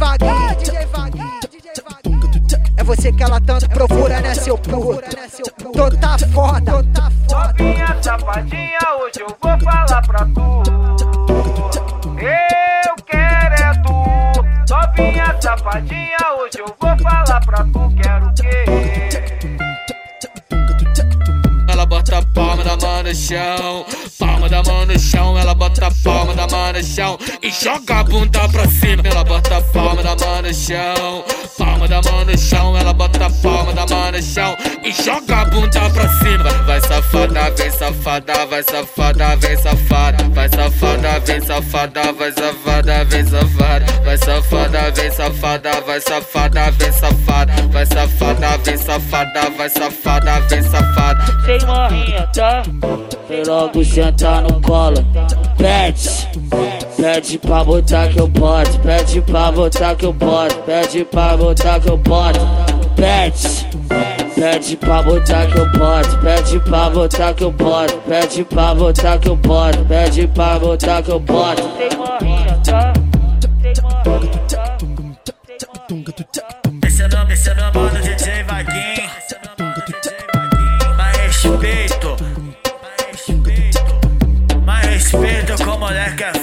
Vaguinho. É você que ela tanto procura, né, seu puto? Tô tá foda, tá foda. Novinha safadinha, hoje eu vou falar pra tu. Eu quero é tu. Novinha safadinha, hoje eu vou falar pra tu. Quero o quê? No chão, palma da mão no chão. Ela bota a palma da mão no chão e joga a bunda pra cima. Ela bota a palma da mão no chão, palma da mão no chão. Ela bota a palma da mão no chão e joga a bunda pra cima. Vai safada, vem safada, vai safada, vem safada. Vai safada, vem safada, vai safada, vem safada. Vai safada, vem safada, vai safada, vem safada. Vai safada, vem safada, vai safada, vem safada. Vem morrinha, tá? Vem logo sentar no colo. Pede, pede pra botar que eu boto. Pede pra botar que eu boto. Pede pra botar que eu boto. Pede, pede pra botar que eu boto. Pede pra botar que eu boto. Pede pra botar que eu boto. Pede pra botar que eu boto. Morrinha, tá? Vem morrinha, tá? Descendo, descendo a mão no respeito. Mais respeito como é que é